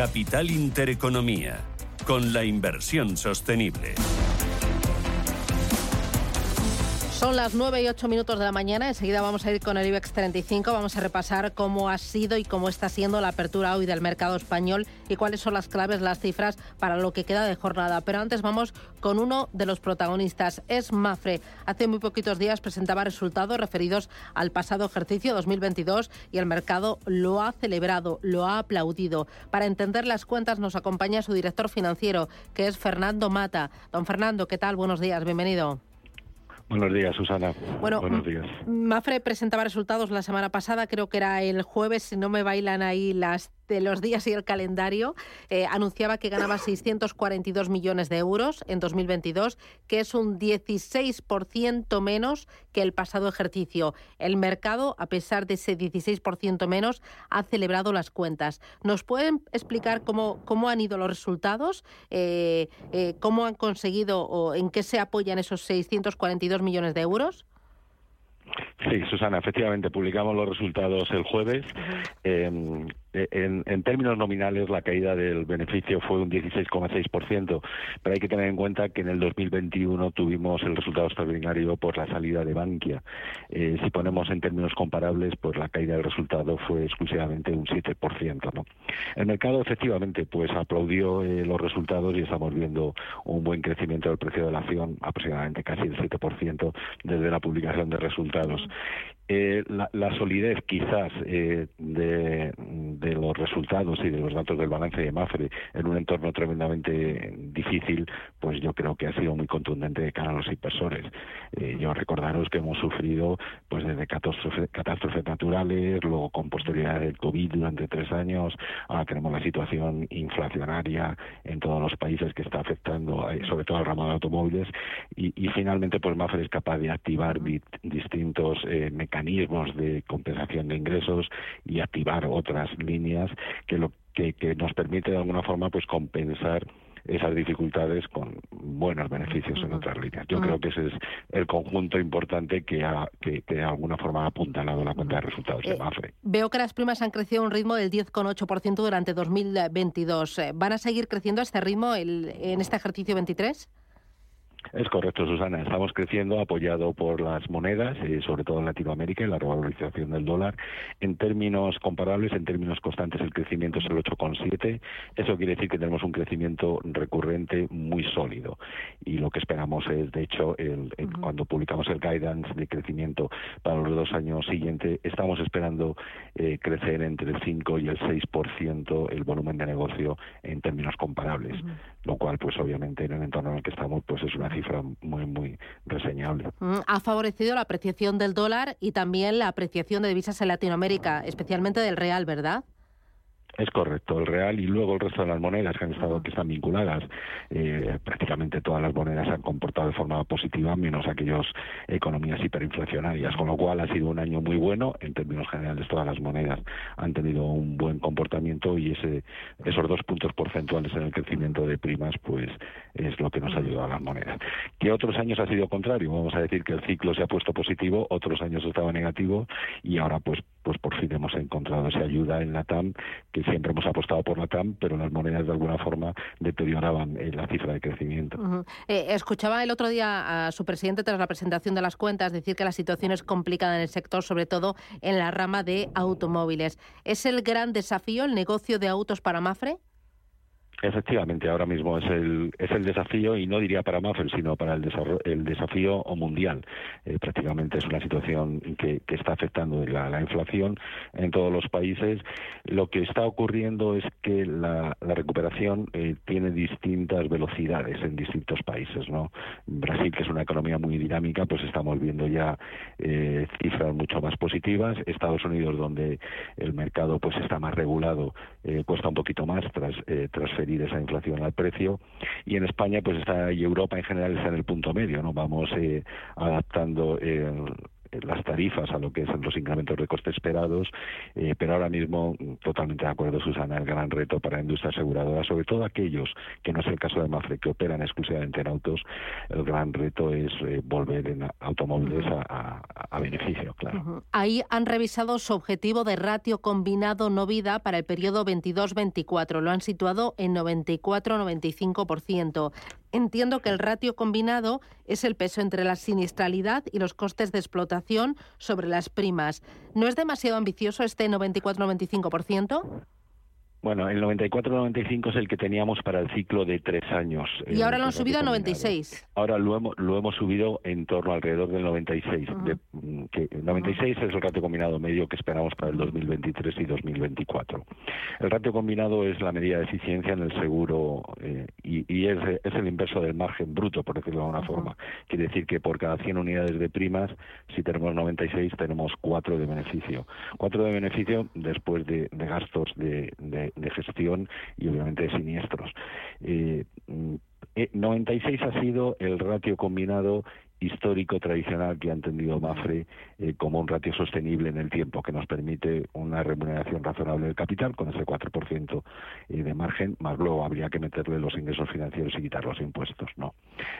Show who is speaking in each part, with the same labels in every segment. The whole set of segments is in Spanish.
Speaker 1: Capital Intereconomía, con la inversión sostenible.
Speaker 2: Son las 9 y 8 minutos de la mañana. Enseguida vamos a ir con el IBEX 35. Vamos a repasar cómo ha sido y cómo está siendo la apertura hoy del mercado español y cuáles son las claves, las cifras para lo que queda de jornada. Pero antes vamos con uno de los protagonistas. Es Mafre. Hace muy poquitos días presentaba resultados referidos al pasado ejercicio 2022 y el mercado lo ha celebrado, lo ha aplaudido. Para entender las cuentas nos acompaña su director financiero, que es Fernando Mata. Don Fernando, ¿qué tal? Buenos días, bienvenido.
Speaker 3: Buenos días, Susana.
Speaker 2: Bueno,
Speaker 3: Buenos días.
Speaker 2: Mafre presentaba resultados la semana pasada, creo que era el jueves, si no me bailan ahí las de los días y el calendario, eh, anunciaba que ganaba 642 millones de euros en 2022, que es un 16% menos que el pasado ejercicio. El mercado, a pesar de ese 16% menos, ha celebrado las cuentas. ¿Nos pueden explicar cómo, cómo han ido los resultados? Eh, eh, ¿Cómo han conseguido o en qué se apoyan esos 642 millones de euros?
Speaker 3: Sí, Susana, efectivamente publicamos los resultados el jueves. Eh, en, términos nominales, la caída del beneficio fue un 16,6%, pero hay que tener en cuenta que en el 2021 tuvimos el resultado extraordinario por la salida de Bankia. Eh, si ponemos en términos comparables, pues la caída del resultado fue exclusivamente un 7%. ¿no? El mercado, efectivamente, pues aplaudió eh, los resultados y estamos viendo un buen crecimiento del precio de la acción, aproximadamente casi el 7% desde la publicación de resultados. Eh, la, solidez quizás eh, de, los resultados y de los datos del balance de Mafre en un entorno tremendamente difícil, pues yo creo que ha sido muy contundente de cara a los inversores. Eh, yo recordaros que hemos sufrido pues desde catástrofes naturales, luego con posterioridad del COVID durante tres años, ahora tenemos la situación inflacionaria en todos los países que está afectando sobre todo al ramo de automóviles y, finalmente pues Mafre es capaz de activar distintos mecanismos mecanismos de compensación de ingresos y activar otras líneas que lo que, nos permite de alguna forma pues compensar esas dificultades con buenos beneficios en otras líneas. Yo creo que ese es el conjunto importante que, ha, que, de alguna forma ha apuntalado la cuenta de resultados de eh, Mafre.
Speaker 2: Veo que las primas han crecido a un ritmo del 10,8% durante 2022. Eh, ¿Van a seguir creciendo a este ritmo en este ejercicio 23?
Speaker 3: Es correcto, Susana. Estamos creciendo apoyado por las monedas, eh, sobre todo en Latinoamérica, y la revalorización del dólar. En términos comparables, en términos constantes, el crecimiento es el 8,7. Eso quiere decir que tenemos un crecimiento recurrente muy sólido. Y lo que esperamos es, de hecho, el, cuando publicamos el guidance de crecimiento para los dos años siguientes, estamos esperando eh, crecer entre el 5 y el 6% el volumen de negocio en términos comparables, lo cual, pues obviamente, en el entorno en el que estamos, pues es una cifra muy, muy reseñable.
Speaker 2: Mm, ha favorecido la apreciación del dólar y también la apreciación de divisas en Latinoamérica, especialmente del real, ¿verdad?
Speaker 3: Es correcto, el real y luego el resto de las monedas que han estado que están vinculadas, eh, prácticamente todas las monedas se han comportado de forma positiva, menos aquellas economías hiperinflacionarias, con lo cual ha sido un año muy bueno en términos generales. Todas las monedas han tenido un buen comportamiento y ese esos dos puntos porcentuales en el crecimiento de primas, pues es lo que nos ha ayudado a las monedas. Que otros años ha sido contrario, vamos a decir que el ciclo se ha puesto positivo, otros años estaba negativo y ahora pues pues por fin hemos esa ayuda en la TAM que siempre hemos apostado por la TAM, pero las monedas de alguna forma deterioraban eh, la cifra de crecimiento.
Speaker 2: Eh, escuchaba el otro día a su presidente tras la presentación de las cuentas decir que la situación es complicada en el sector, sobre todo en la rama de automóviles. ¿Es el gran desafío el negocio de autos para Mafre?
Speaker 3: Efectivamente, ahora mismo es el, es el desafío, y no diría para Mafre, sino para el, el desafío mundial. Eh, prácticamente es una situación que, está afectando la, inflación en todos los países. Lo que está ocurriendo es que la, recuperación eh, tiene distintas velocidades en distintos países. ¿no? Brasil, que es una economía muy dinámica, pues estamos viendo ya eh, cifras mucho más positivas. Estados Unidos, donde el mercado pues está más regulado, cuesta un poquito más tras transferir de esa inflación al precio y en España pues está y Europa en general está en el punto medio no vamos eh, adaptando el las tarifas a lo que son los incrementos de coste esperados, eh, pero ahora mismo, totalmente de acuerdo, Susana, el gran reto para la industria aseguradora, sobre todo aquellos, que no es el caso de Mafre, que operan exclusivamente en autos, el gran reto es eh, volver en automóviles a, beneficio, claro.
Speaker 2: Ahí han revisado su objetivo de ratio combinado no vida para el periodo 22-24, lo han situado en 94-95%. Entiendo que el ratio combinado es el peso entre la siniestralidad y los costes de explotación sobre las primas. ¿No es demasiado ambicioso este 94-95%?
Speaker 3: Bueno, el 94-95 es el que teníamos para el ciclo de tres años.
Speaker 2: Y ahora lo han subido a 96.
Speaker 3: Ahora lo hemos, lo hemos subido en torno alrededor del 96. Mm, que 96 es el ratio combinado medio que esperamos para el 2023 y 2024. El ratio combinado es la medida de eficiencia en el seguro eh, y, es, el inverso del margen bruto, por decirlo de alguna forma. Quiere decir que por cada 100 unidades de primas, si tenemos 96, tenemos 4 de beneficio. 4 de beneficio después de, gastos de de, gestión y obviamente de siniestros. Eh, 96 mm, eh, ha sido el ratio combinado histórico tradicional que ha entendido Mafre eh, como un ratio sostenible en el tiempo que nos permite una remuneración razonable del capital con ese 4% eh, de margen, más luego habría que meterle los ingresos financieros y quitar los impuestos, ¿no?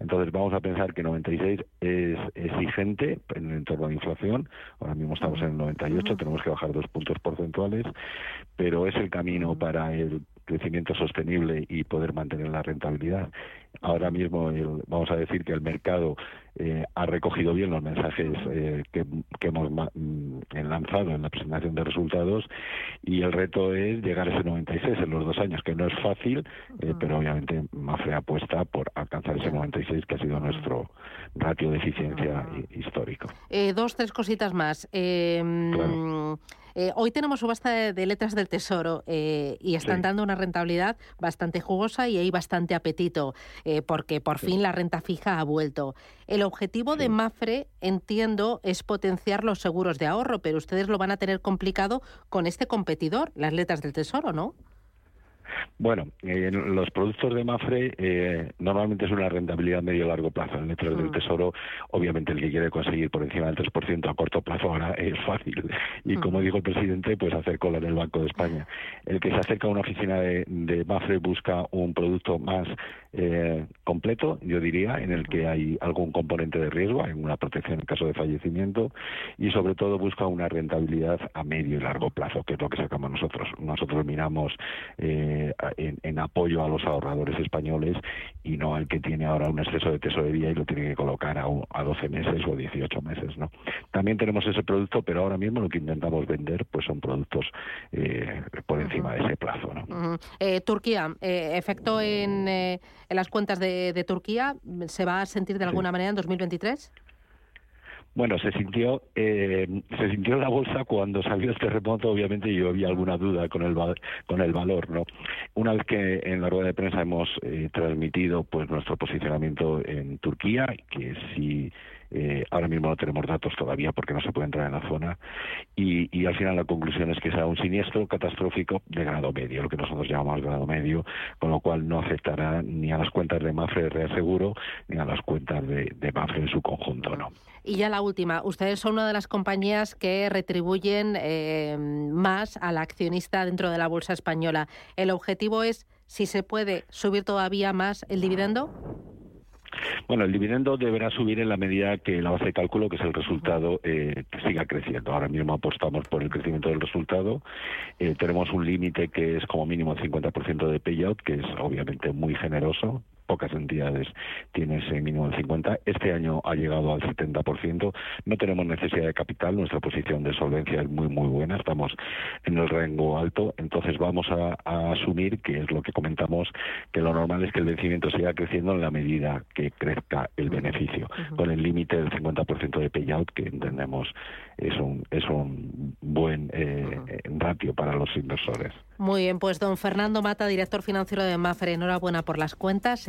Speaker 3: Entonces vamos a pensar que 96 es exigente en el entorno de inflación, ahora mismo estamos en el 98, tenemos que bajar dos puntos porcentuales, pero es el camino para el crecimiento sostenible y poder mantener la rentabilidad. Ahora mismo vamos a decir que el mercado eh, ha recogido bien los mensajes eh, que, hemos mm, lanzado en la presentación de resultados y el reto es llegar a ese 96 en los dos años, que no es fácil, eh, pero obviamente Mafre apuesta por alcanzar ese 96 que ha sido nuestro ratio de eficiencia histórico.
Speaker 2: dos, tres cositas más. Claro. Eh, hoy tenemos subasta de, letras del Tesoro eh, y están dando una rentabilidad bastante jugosa y hay bastante apetito eh, porque por fin la renta fija ha vuelto. El objetivo de Mafre, entiendo, es potenciar los seguros de ahorro, pero ustedes lo van a tener complicado con este competidor, las letras del Tesoro, ¿no?
Speaker 3: Bueno, los productos de Mafre eh, normalmente es una rentabilidad medio-largo plazo. En letras del mm. Tesoro, obviamente el que quiere conseguir por encima del 3% a corto plazo ahora es fácil. Y como dijo el presidente, pues hacer cola en el Banco de España. El que se acerca a una oficina de, de Mafre busca un producto más eh, completo, yo diría, en el que hay algún componente de riesgo, hay una protección en caso de fallecimiento y sobre todo busca una rentabilidad a medio y largo plazo, que es lo que sacamos nosotros. Nosotros miramos eh, en, apoyo a los ahorradores españoles y no al que tiene ahora un exceso de tesorería y lo tiene que colocar a, a 12 meses o 18 meses. ¿no? También tenemos ese producto, pero ahora mismo lo que intentamos vender pues son productos eh, por encima de ese plazo. ¿no?
Speaker 2: Turquía, efecto en en las cuentas de, Turquía. ¿Se va a sentir de alguna manera en 2023?
Speaker 3: Bueno, se sintió eh, se sintió la bolsa cuando salió este remoto, obviamente yo había alguna duda con el con el valor, ¿no? Una vez que en la rueda de prensa hemos eh, transmitido pues nuestro posicionamiento en Turquía, que si eh, ahora mismo no tenemos datos todavía porque no se puede entrar en la zona. Y, al final la conclusión es que será un siniestro catastrófico de grado medio, lo que nosotros llamamos grado medio, con lo cual no afectará ni a las cuentas de Mafre Reaseguro ni a las cuentas de, Mafre en su conjunto. ¿no?
Speaker 2: Y ya la última, ustedes son una de las compañías que retribuyen eh, más al accionista dentro de la bolsa española. ¿El objetivo es, si se puede, subir todavía más el dividendo?
Speaker 3: Bueno, el dividendo deberá subir en la medida que la base de cálculo, que es el resultado, eh, siga creciendo. Ahora mismo apostamos por el crecimiento del resultado. Eh, tenemos un límite que es como mínimo el 50% de payout, que es obviamente muy generoso pocas entidades tiene ese mínimo del 50. Este año ha llegado al 70%. No tenemos necesidad de capital, nuestra posición de solvencia es muy, muy buena, estamos en el rango alto, entonces vamos a, asumir, que es lo que comentamos, que lo normal es que el vencimiento siga creciendo en la medida que crezca el beneficio, con el límite del 50% de payout, que entendemos es un, es un buen eh, ratio para los inversores.
Speaker 2: Muy bien, pues don Fernando Mata, director financiero de Mafre, enhorabuena por las cuentas